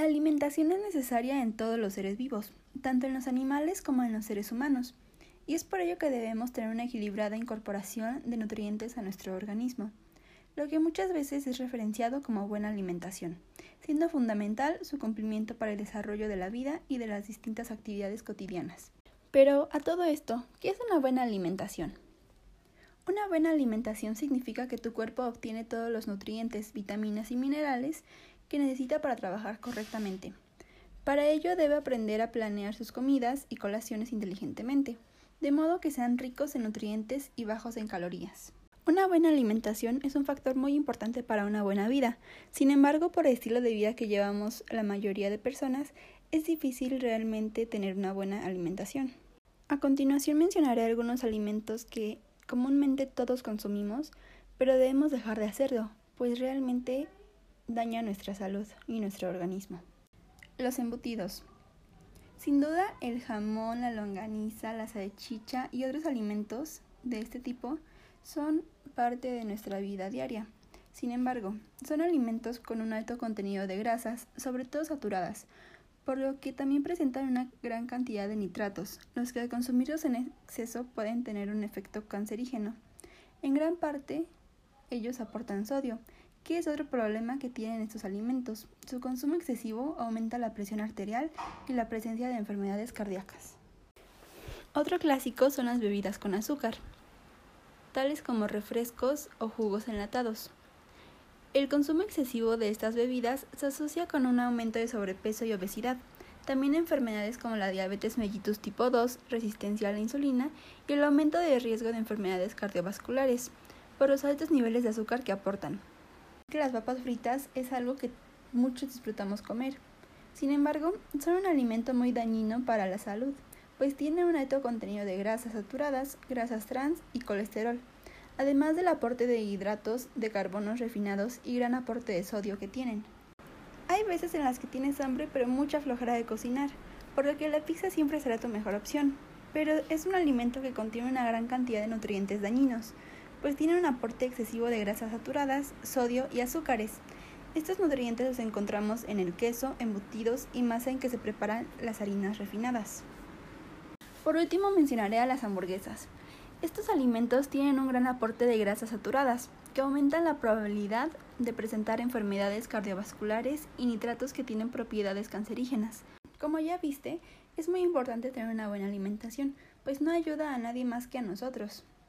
La alimentación es necesaria en todos los seres vivos, tanto en los animales como en los seres humanos, y es por ello que debemos tener una equilibrada incorporación de nutrientes a nuestro organismo, lo que muchas veces es referenciado como buena alimentación, siendo fundamental su cumplimiento para el desarrollo de la vida y de las distintas actividades cotidianas. Pero a todo esto, ¿qué es una buena alimentación? Una buena alimentación significa que tu cuerpo obtiene todos los nutrientes, vitaminas y minerales que necesita para trabajar correctamente. Para ello debe aprender a planear sus comidas y colaciones inteligentemente, de modo que sean ricos en nutrientes y bajos en calorías. Una buena alimentación es un factor muy importante para una buena vida. Sin embargo, por el estilo de vida que llevamos la mayoría de personas, es difícil realmente tener una buena alimentación. A continuación mencionaré algunos alimentos que comúnmente todos consumimos, pero debemos dejar de hacerlo, pues realmente daña nuestra salud y nuestro organismo. Los embutidos. Sin duda, el jamón, la longaniza, la salchicha y otros alimentos de este tipo son parte de nuestra vida diaria. Sin embargo, son alimentos con un alto contenido de grasas, sobre todo saturadas, por lo que también presentan una gran cantidad de nitratos, los que al consumirlos en exceso pueden tener un efecto cancerígeno. En gran parte, ellos aportan sodio, ¿Qué es otro problema que tienen estos alimentos? Su consumo excesivo aumenta la presión arterial y la presencia de enfermedades cardíacas. Otro clásico son las bebidas con azúcar, tales como refrescos o jugos enlatados. El consumo excesivo de estas bebidas se asocia con un aumento de sobrepeso y obesidad, también enfermedades como la diabetes mellitus tipo 2, resistencia a la insulina y el aumento de riesgo de enfermedades cardiovasculares por los altos niveles de azúcar que aportan que las papas fritas es algo que muchos disfrutamos comer. Sin embargo, son un alimento muy dañino para la salud, pues tiene un alto contenido de grasas saturadas, grasas trans y colesterol, además del aporte de hidratos de carbonos refinados y gran aporte de sodio que tienen. Hay veces en las que tienes hambre pero mucha flojera de cocinar, por lo que la pizza siempre será tu mejor opción, pero es un alimento que contiene una gran cantidad de nutrientes dañinos, pues tienen un aporte excesivo de grasas saturadas, sodio y azúcares. Estos nutrientes los encontramos en el queso, embutidos y masa en que se preparan las harinas refinadas. Por último mencionaré a las hamburguesas. Estos alimentos tienen un gran aporte de grasas saturadas, que aumentan la probabilidad de presentar enfermedades cardiovasculares y nitratos que tienen propiedades cancerígenas. Como ya viste, es muy importante tener una buena alimentación, pues no ayuda a nadie más que a nosotros.